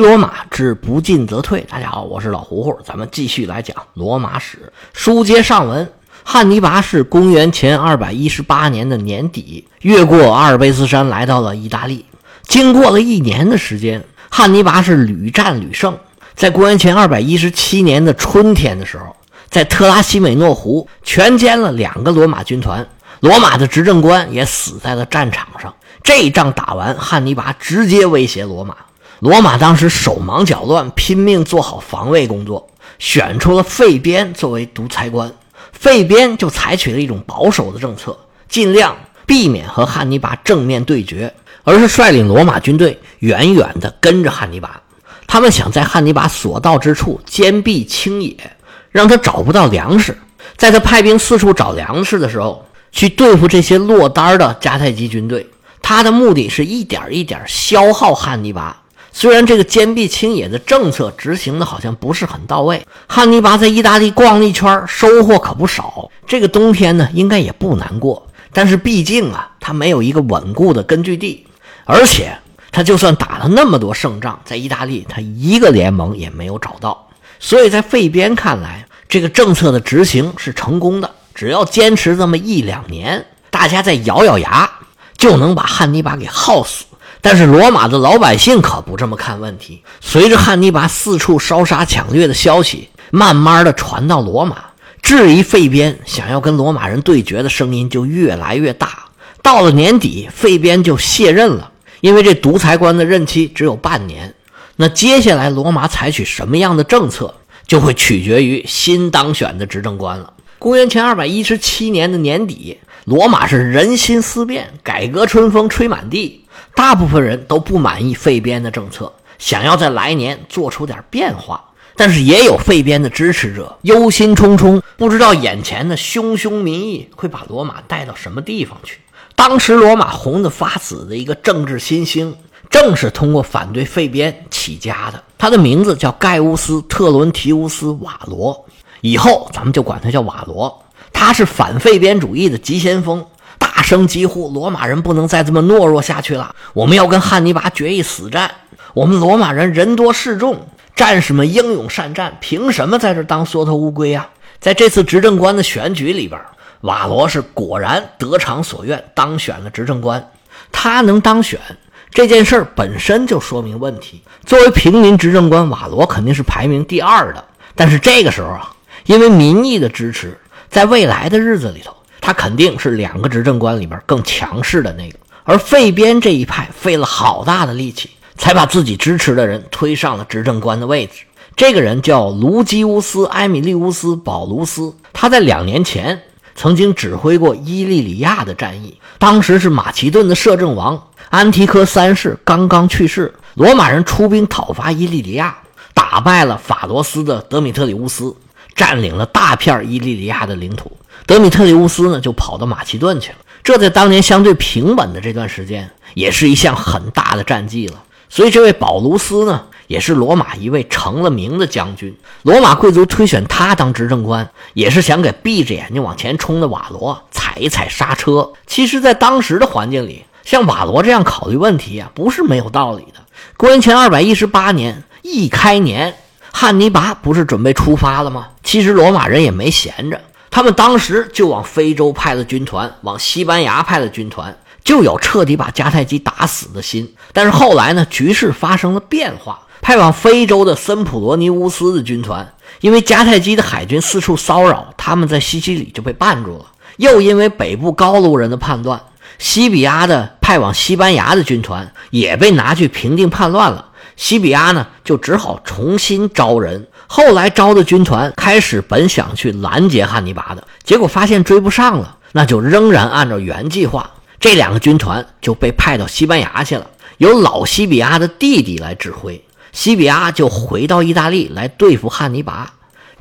罗马之不进则退。大家好，我是老胡胡，咱们继续来讲罗马史。书接上文，汉尼拔是公元前二百一十八年的年底，越过阿尔卑斯山来到了意大利。经过了一年的时间，汉尼拔是屡战屡胜。在公元前二百一十七年的春天的时候，在特拉西美诺湖全歼了两个罗马军团，罗马的执政官也死在了战场上。这一仗打完，汉尼拔直接威胁罗马。罗马当时手忙脚乱，拼命做好防卫工作，选出了费边作为独裁官。费边就采取了一种保守的政策，尽量避免和汉尼拔正面对决，而是率领罗马军队远远地跟着汉尼拔。他们想在汉尼拔所到之处坚壁清野，让他找不到粮食。在他派兵四处找粮食的时候，去对付这些落单的迦太基军队。他的目的是一点一点消耗汉尼拔。虽然这个坚壁清野的政策执行的好像不是很到位，汉尼拔在意大利逛了一圈，收获可不少。这个冬天呢，应该也不难过。但是毕竟啊，他没有一个稳固的根据地，而且他就算打了那么多胜仗，在意大利他一个联盟也没有找到。所以在费边看来，这个政策的执行是成功的。只要坚持这么一两年，大家再咬咬牙，就能把汉尼拔给耗死。但是罗马的老百姓可不这么看问题。随着汉尼拔四处烧杀抢掠的消息慢慢的传到罗马，质疑费边想要跟罗马人对决的声音就越来越大。到了年底，费边就卸任了，因为这独裁官的任期只有半年。那接下来罗马采取什么样的政策，就会取决于新当选的执政官了。公元前二百一十七年的年底，罗马是人心思变，改革春风吹满地。大部分人都不满意费边的政策，想要在来年做出点变化。但是也有费边的支持者忧心忡忡，不知道眼前的汹汹民意会把罗马带到什么地方去。当时罗马红的发紫的一个政治新星，正是通过反对费边起家的。他的名字叫盖乌斯·特伦提乌斯·瓦罗，以后咱们就管他叫瓦罗。他是反费边主义的急先锋。大声疾呼：“罗马人不能再这么懦弱下去了！我们要跟汉尼拔决一死战！我们罗马人人多势众，战士们英勇善战，凭什么在这当缩头乌龟啊？”在这次执政官的选举里边，瓦罗是果然得偿所愿，当选了执政官。他能当选这件事儿本身就说明问题。作为平民执政官，瓦罗肯定是排名第二的。但是这个时候啊，因为民意的支持，在未来的日子里头。他肯定是两个执政官里边更强势的那个，而费边这一派费了好大的力气，才把自己支持的人推上了执政官的位置。这个人叫卢基乌斯·埃米利乌斯·保卢斯，他在两年前曾经指挥过伊利里亚的战役，当时是马其顿的摄政王安提柯三世刚刚去世，罗马人出兵讨伐伊利里亚，打败了法罗斯的德米特里乌斯，占领了大片伊利里亚的领土。德米特里乌斯呢，就跑到马其顿去了。这在当年相对平稳的这段时间，也是一项很大的战绩了。所以，这位保卢斯呢，也是罗马一位成了名的将军。罗马贵族推选他当执政官，也是想给闭着眼睛往前冲的瓦罗踩一踩刹车。其实，在当时的环境里，像瓦罗这样考虑问题啊，不是没有道理的。公元前二百一十八年一开年，汉尼拔不是准备出发了吗？其实，罗马人也没闲着。他们当时就往非洲派了军团，往西班牙派了军团，就有彻底把迦太基打死的心。但是后来呢，局势发生了变化，派往非洲的森普罗尼乌斯的军团，因为迦太基的海军四处骚扰，他们在西西里就被绊住了。又因为北部高卢人的叛乱，西比亚的派往西班牙的军团也被拿去平定叛乱了。西比亚呢，就只好重新招人。后来招的军团开始本想去拦截汉尼拔的，结果发现追不上了，那就仍然按照原计划，这两个军团就被派到西班牙去了，由老西比亚的弟弟来指挥。西比亚就回到意大利来对付汉尼拔，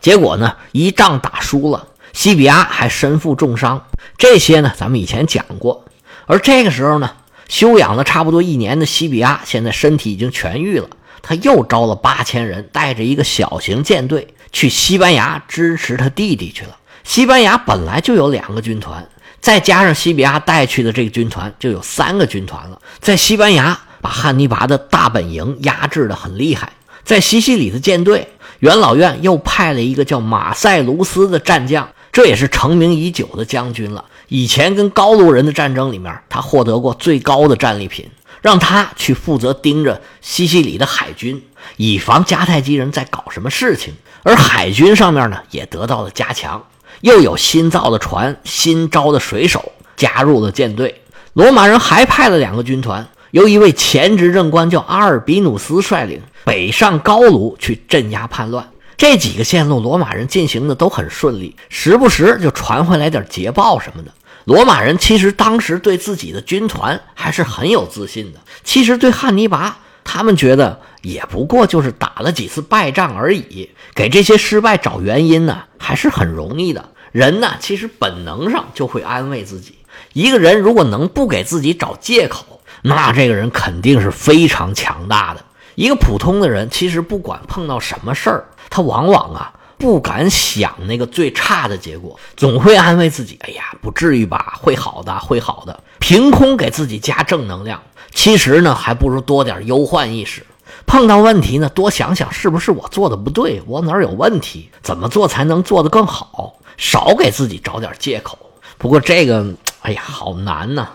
结果呢，一仗打输了，西比亚还身负重伤。这些呢，咱们以前讲过。而这个时候呢，休养了差不多一年的西比亚，现在身体已经痊愈了。他又招了八千人，带着一个小型舰队去西班牙支持他弟弟去了。西班牙本来就有两个军团，再加上西比亚带去的这个军团，就有三个军团了。在西班牙把汉尼拔的大本营压制的很厉害。在西西里的舰队，元老院又派了一个叫马塞卢斯的战将，这也是成名已久的将军了。以前跟高卢人的战争里面，他获得过最高的战利品，让他去负责盯着西西里的海军，以防迦太基人在搞什么事情。而海军上面呢，也得到了加强，又有新造的船、新招的水手加入了舰队。罗马人还派了两个军团，由一位前执政官叫阿尔比努斯率领，北上高卢去镇压叛乱。这几个线路，罗马人进行的都很顺利，时不时就传回来点捷报什么的。罗马人其实当时对自己的军团还是很有自信的。其实对汉尼拔，他们觉得也不过就是打了几次败仗而已，给这些失败找原因呢，还是很容易的。人呢，其实本能上就会安慰自己。一个人如果能不给自己找借口，那这个人肯定是非常强大的。一个普通的人，其实不管碰到什么事儿，他往往啊。不敢想那个最差的结果，总会安慰自己：“哎呀，不至于吧，会好的，会好的。”凭空给自己加正能量。其实呢，还不如多点忧患意识。碰到问题呢，多想想是不是我做的不对，我哪有问题，怎么做才能做得更好？少给自己找点借口。不过这个，哎呀，好难呐。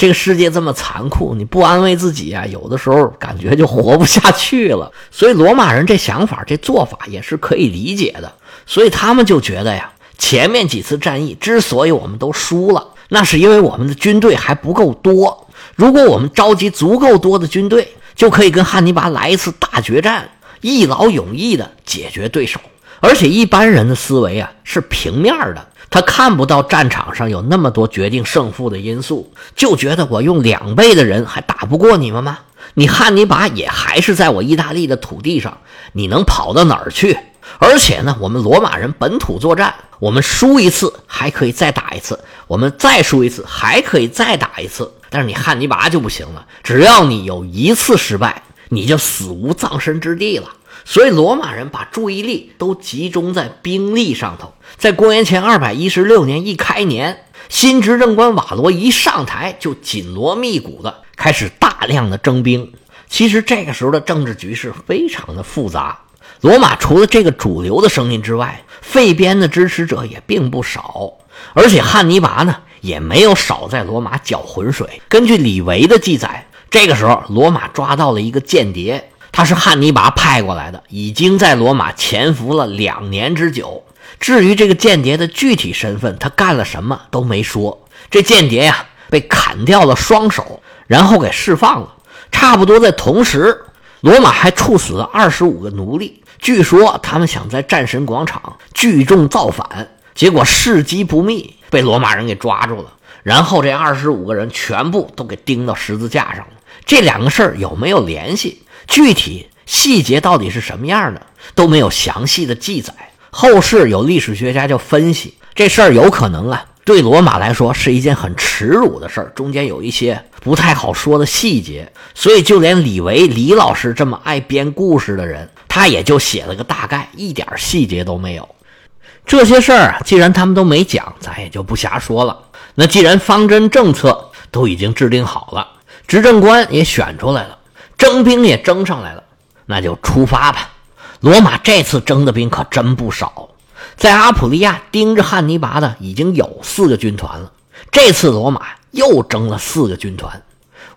这个世界这么残酷，你不安慰自己啊，有的时候感觉就活不下去了。所以罗马人这想法、这做法也是可以理解的。所以他们就觉得呀，前面几次战役之所以我们都输了，那是因为我们的军队还不够多。如果我们召集足够多的军队，就可以跟汉尼拔来一次大决战，一劳永逸的解决对手。而且一般人的思维啊是平面的。他看不到战场上有那么多决定胜负的因素，就觉得我用两倍的人还打不过你们吗？你汉尼拔也还是在我意大利的土地上，你能跑到哪儿去？而且呢，我们罗马人本土作战，我们输一次还可以再打一次，我们再输一次还可以再打一次。但是你汉尼拔就不行了，只要你有一次失败，你就死无葬身之地了。所以，罗马人把注意力都集中在兵力上头。在公元前二百一十六年一开年，新执政官瓦罗一上台，就紧锣密鼓的开始大量的征兵。其实这个时候的政治局势非常的复杂。罗马除了这个主流的声音之外，废边的支持者也并不少。而且汉尼拔呢，也没有少在罗马搅浑水。根据李维的记载，这个时候罗马抓到了一个间谍。他是汉尼拔派过来的，已经在罗马潜伏了两年之久。至于这个间谍的具体身份，他干了什么都没说。这间谍呀，被砍掉了双手，然后给释放了。差不多在同时，罗马还处死了二十五个奴隶。据说他们想在战神广场聚众造反，结果事机不密，被罗马人给抓住了。然后这二十五个人全部都给钉到十字架上了。这两个事儿有没有联系？具体细节到底是什么样的都没有详细的记载。后世有历史学家就分析，这事儿有可能啊，对罗马来说是一件很耻辱的事儿，中间有一些不太好说的细节。所以就连李维李老师这么爱编故事的人，他也就写了个大概，一点细节都没有。这些事儿啊，既然他们都没讲，咱也就不瞎说了。那既然方针政策都已经制定好了，执政官也选出来了。征兵也征上来了，那就出发吧。罗马这次征的兵可真不少，在阿普利亚盯着汉尼拔的已经有四个军团了。这次罗马又征了四个军团。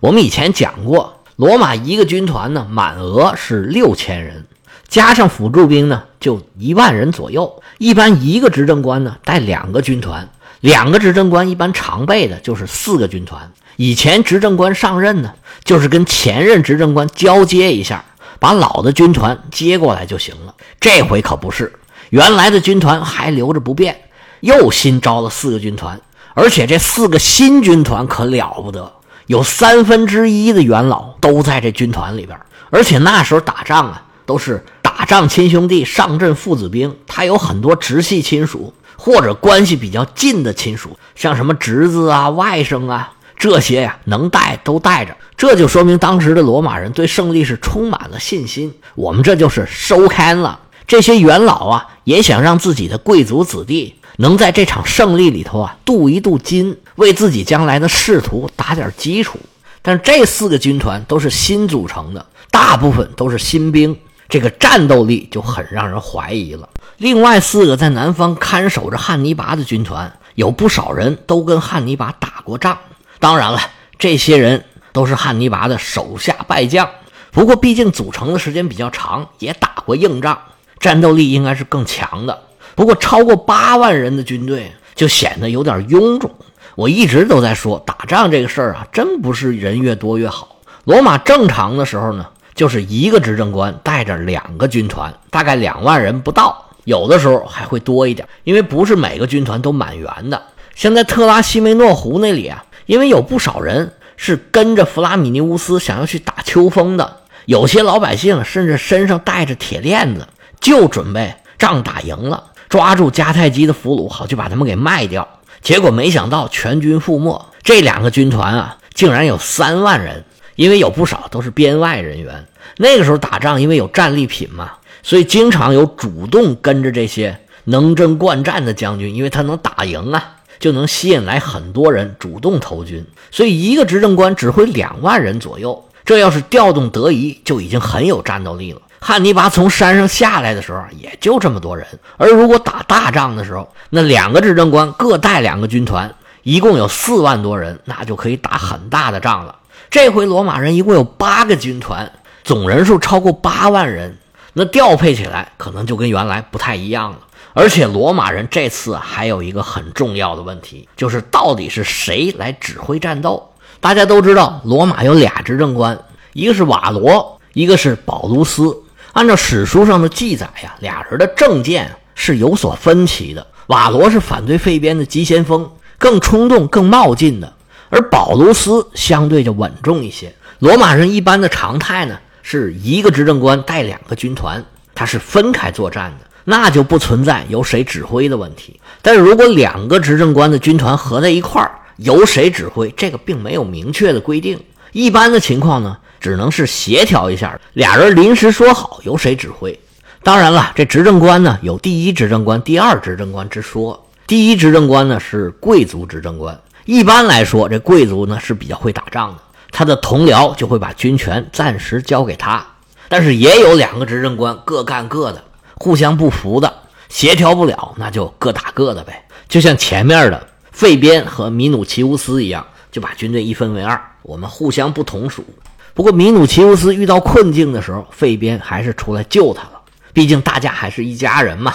我们以前讲过，罗马一个军团呢，满额是六千人，加上辅助兵呢，就一万人左右。一般一个执政官呢带两个军团，两个执政官一般常备的就是四个军团。以前执政官上任呢，就是跟前任执政官交接一下，把老的军团接过来就行了。这回可不是，原来的军团还留着不变，又新招了四个军团，而且这四个新军团可了不得，有三分之一的元老都在这军团里边。而且那时候打仗啊，都是打仗亲兄弟，上阵父子兵，他有很多直系亲属或者关系比较近的亲属，像什么侄子啊、外甥啊。这些呀，能带都带着，这就说明当时的罗马人对胜利是充满了信心。我们这就是收开了这些元老啊，也想让自己的贵族子弟能在这场胜利里头啊镀一镀金，为自己将来的仕途打点基础。但是这四个军团都是新组成的，大部分都是新兵，这个战斗力就很让人怀疑了。另外四个在南方看守着汉尼拔的军团，有不少人都跟汉尼拔打过仗。当然了，这些人都是汉尼拔的手下败将。不过毕竟组成的时间比较长，也打过硬仗，战斗力应该是更强的。不过超过八万人的军队就显得有点臃肿。我一直都在说，打仗这个事儿啊，真不是人越多越好。罗马正常的时候呢，就是一个执政官带着两个军团，大概两万人不到，有的时候还会多一点，因为不是每个军团都满员的。像在特拉西梅诺湖那里啊，因为有不少人是跟着弗拉米尼乌斯想要去打秋风的，有些老百姓甚至身上带着铁链子，就准备仗打赢了，抓住迦太基的俘虏，好去把他们给卖掉。结果没想到全军覆没，这两个军团啊，竟然有三万人，因为有不少都是编外人员。那个时候打仗，因为有战利品嘛，所以经常有主动跟着这些能征惯战的将军，因为他能打赢啊，就能吸引来很多人主动投军。所以一个执政官指挥两万人左右，这要是调动得宜，就已经很有战斗力了。汉尼拔从山上下来的时候，也就这么多人。而如果打大仗的时候，那两个执政官各带两个军团，一共有四万多人，那就可以打很大的仗了。这回罗马人一共有八个军团，总人数超过八万人，那调配起来可能就跟原来不太一样了。而且罗马人这次还有一个很重要的问题，就是到底是谁来指挥战斗？大家都知道，罗马有俩执政官，一个是瓦罗，一个是保卢斯。按照史书上的记载呀，俩人的政见是有所分歧的。瓦罗是反对费边的急先锋，更冲动、更冒进的；而保卢斯相对就稳重一些。罗马人一般的常态呢，是一个执政官带两个军团，他是分开作战的，那就不存在由谁指挥的问题。但是如果两个执政官的军团合在一块儿，由谁指挥，这个并没有明确的规定。一般的情况呢？只能是协调一下，俩人临时说好由谁指挥。当然了，这执政官呢有第一执政官、第二执政官之说。第一执政官呢是贵族执政官，一般来说，这贵族呢是比较会打仗的，他的同僚就会把军权暂时交给他。但是也有两个执政官各干各的，互相不服的，协调不了，那就各打各的呗。就像前面的费边和米努奇乌斯一样，就把军队一分为二，我们互相不同属。不过，米努奇乌斯遇到困境的时候，费边还是出来救他了。毕竟大家还是一家人嘛。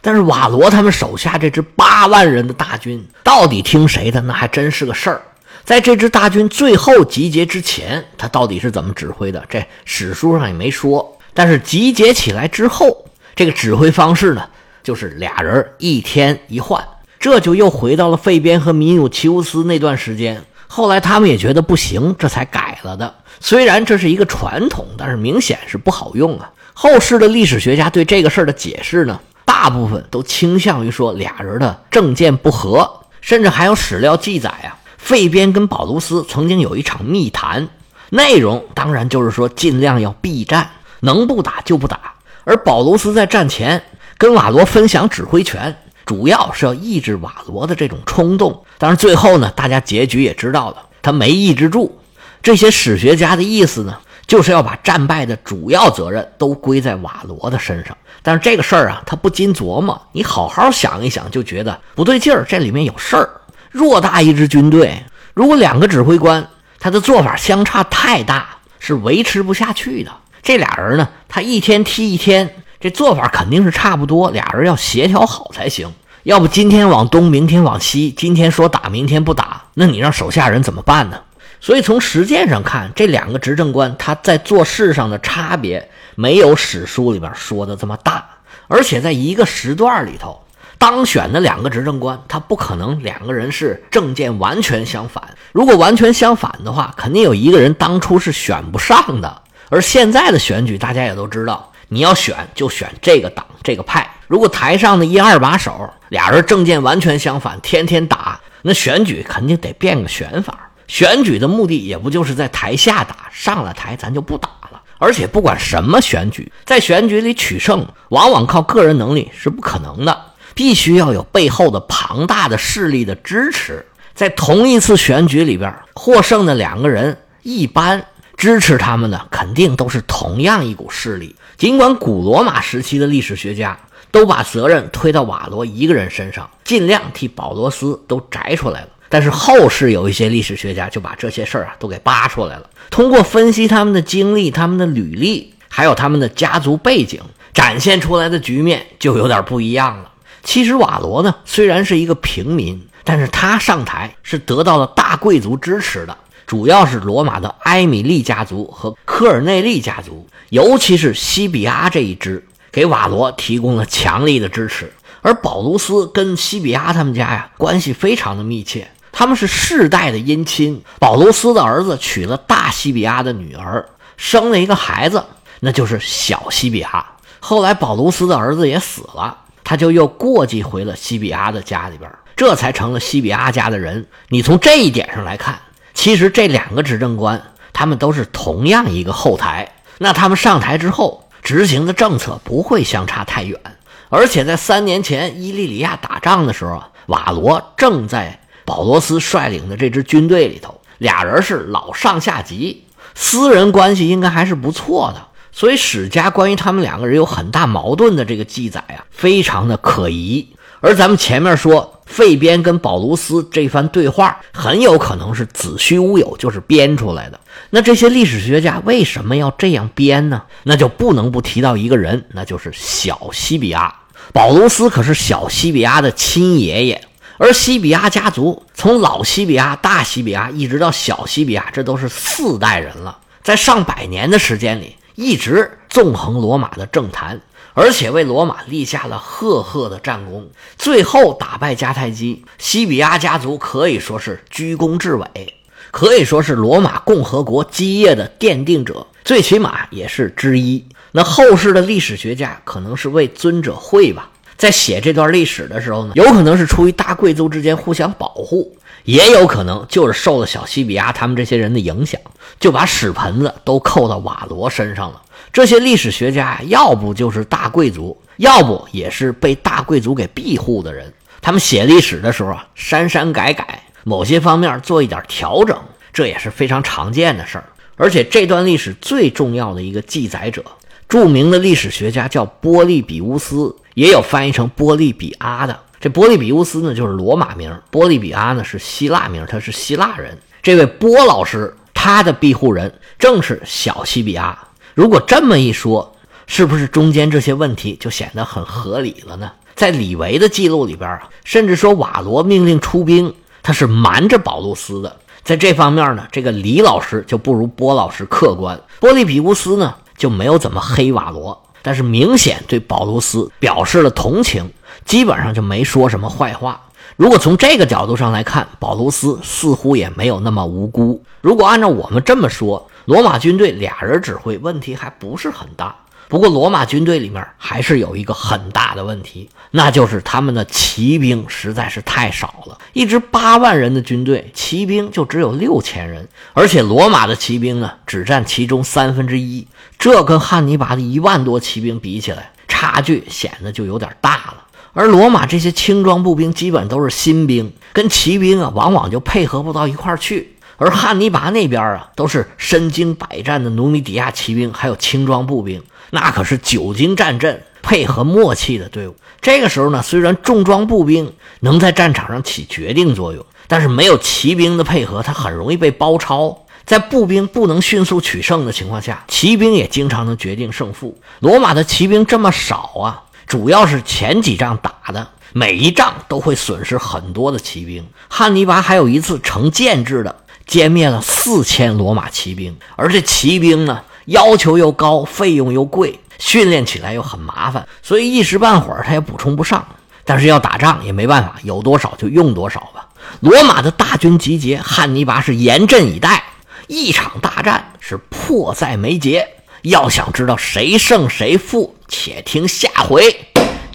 但是瓦罗他们手下这支八万人的大军，到底听谁的？那还真是个事儿。在这支大军最后集结之前，他到底是怎么指挥的？这史书上也没说。但是集结起来之后，这个指挥方式呢，就是俩人一天一换，这就又回到了费边和米努奇乌斯那段时间。后来他们也觉得不行，这才改了的。虽然这是一个传统，但是明显是不好用啊。后世的历史学家对这个事儿的解释呢，大部分都倾向于说俩人的政见不合，甚至还有史料记载啊，费边跟保卢斯曾经有一场密谈，内容当然就是说尽量要避战，能不打就不打。而保罗斯在战前跟瓦罗分享指挥权，主要是要抑制瓦罗的这种冲动。但是最后呢，大家结局也知道了，他没抑制住。这些史学家的意思呢，就是要把战败的主要责任都归在瓦罗的身上。但是这个事儿啊，他不禁琢磨，你好好想一想，就觉得不对劲儿。这里面有事儿。偌大一支军队，如果两个指挥官他的做法相差太大，是维持不下去的。这俩人呢，他一天踢一天，这做法肯定是差不多。俩人要协调好才行。要不今天往东，明天往西，今天说打，明天不打，那你让手下人怎么办呢？所以从实践上看，这两个执政官他在做事上的差别没有史书里边说的这么大，而且在一个时段里头当选的两个执政官，他不可能两个人是政见完全相反。如果完全相反的话，肯定有一个人当初是选不上的。而现在的选举，大家也都知道，你要选就选这个党这个派。如果台上的一二把手俩人政见完全相反，天天打，那选举肯定得变个选法。选举的目的也不就是在台下打，上了台咱就不打了。而且不管什么选举，在选举里取胜，往往靠个人能力是不可能的，必须要有背后的庞大的势力的支持。在同一次选举里边，获胜的两个人一般支持他们的肯定都是同样一股势力。尽管古罗马时期的历史学家都把责任推到瓦罗一个人身上，尽量替保罗斯都摘出来了，但是后世有一些历史学家就把这些事儿啊都给扒出来了。通过分析他们的经历、他们的履历，还有他们的家族背景，展现出来的局面就有点不一样了。其实瓦罗呢，虽然是一个平民，但是他上台是得到了大贵族支持的。主要是罗马的埃米利家族和科尔内利家族，尤其是西比阿这一支，给瓦罗提供了强力的支持。而保卢斯跟西比阿他们家呀，关系非常的密切，他们是世代的姻亲。保卢斯的儿子娶了大西比阿的女儿，生了一个孩子，那就是小西比阿。后来保卢斯的儿子也死了，他就又过继回了西比阿的家里边，这才成了西比阿家的人。你从这一点上来看。其实这两个执政官，他们都是同样一个后台。那他们上台之后执行的政策不会相差太远。而且在三年前伊利里亚打仗的时候啊，瓦罗正在保罗斯率领的这支军队里头，俩人是老上下级，私人关系应该还是不错的。所以史家关于他们两个人有很大矛盾的这个记载啊，非常的可疑。而咱们前面说。费边跟保卢斯这番对话很有可能是子虚乌有，就是编出来的。那这些历史学家为什么要这样编呢？那就不能不提到一个人，那就是小西比阿。保卢斯可是小西比阿的亲爷爷，而西比阿家族从老西比阿、大西比阿一直到小西比阿，这都是四代人了，在上百年的时间里，一直纵横罗马的政坛。而且为罗马立下了赫赫的战功，最后打败迦太基，西比亚家族可以说是居功至伟，可以说是罗马共和国基业的奠定者，最起码也是之一。那后世的历史学家可能是为尊者讳吧，在写这段历史的时候呢，有可能是出于大贵族之间互相保护，也有可能就是受了小西比亚他们这些人的影响，就把屎盆子都扣到瓦罗身上了。这些历史学家要不就是大贵族，要不也是被大贵族给庇护的人。他们写历史的时候啊，删删改改，某些方面做一点调整，这也是非常常见的事儿。而且这段历史最重要的一个记载者，著名的历史学家叫波利比乌斯，也有翻译成波利比阿的。这波利比乌斯呢，就是罗马名；波利比阿呢，是希腊名，他是希腊人。这位波老师，他的庇护人正是小西比阿。如果这么一说，是不是中间这些问题就显得很合理了呢？在李维的记录里边啊，甚至说瓦罗命令出兵，他是瞒着保路斯的。在这方面呢，这个李老师就不如波老师客观。波利比乌斯呢就没有怎么黑瓦罗，但是明显对保罗斯表示了同情，基本上就没说什么坏话。如果从这个角度上来看，保罗斯似乎也没有那么无辜。如果按照我们这么说，罗马军队俩人指挥，问题还不是很大。不过，罗马军队里面还是有一个很大的问题，那就是他们的骑兵实在是太少了。一支八万人的军队，骑兵就只有六千人，而且罗马的骑兵呢，只占其中三分之一。这跟汉尼拔的一万多骑兵比起来，差距显得就有点大了。而罗马这些轻装步兵基本都是新兵，跟骑兵啊，往往就配合不到一块儿去。而汉尼拔那边啊，都是身经百战的努米底亚骑兵，还有轻装步兵，那可是久经战阵、配合默契的队伍。这个时候呢，虽然重装步兵能在战场上起决定作用，但是没有骑兵的配合，它很容易被包抄。在步兵不能迅速取胜的情况下，骑兵也经常能决定胜负。罗马的骑兵这么少啊，主要是前几仗打的，每一仗都会损失很多的骑兵。汉尼拔还有一次成建制的。歼灭了四千罗马骑兵，而这骑兵呢，要求又高，费用又贵，训练起来又很麻烦，所以一时半会儿他也补充不上。但是要打仗也没办法，有多少就用多少吧。罗马的大军集结，汉尼拔是严阵以待，一场大战是迫在眉睫。要想知道谁胜谁负，且听下回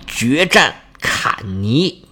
决战坎尼。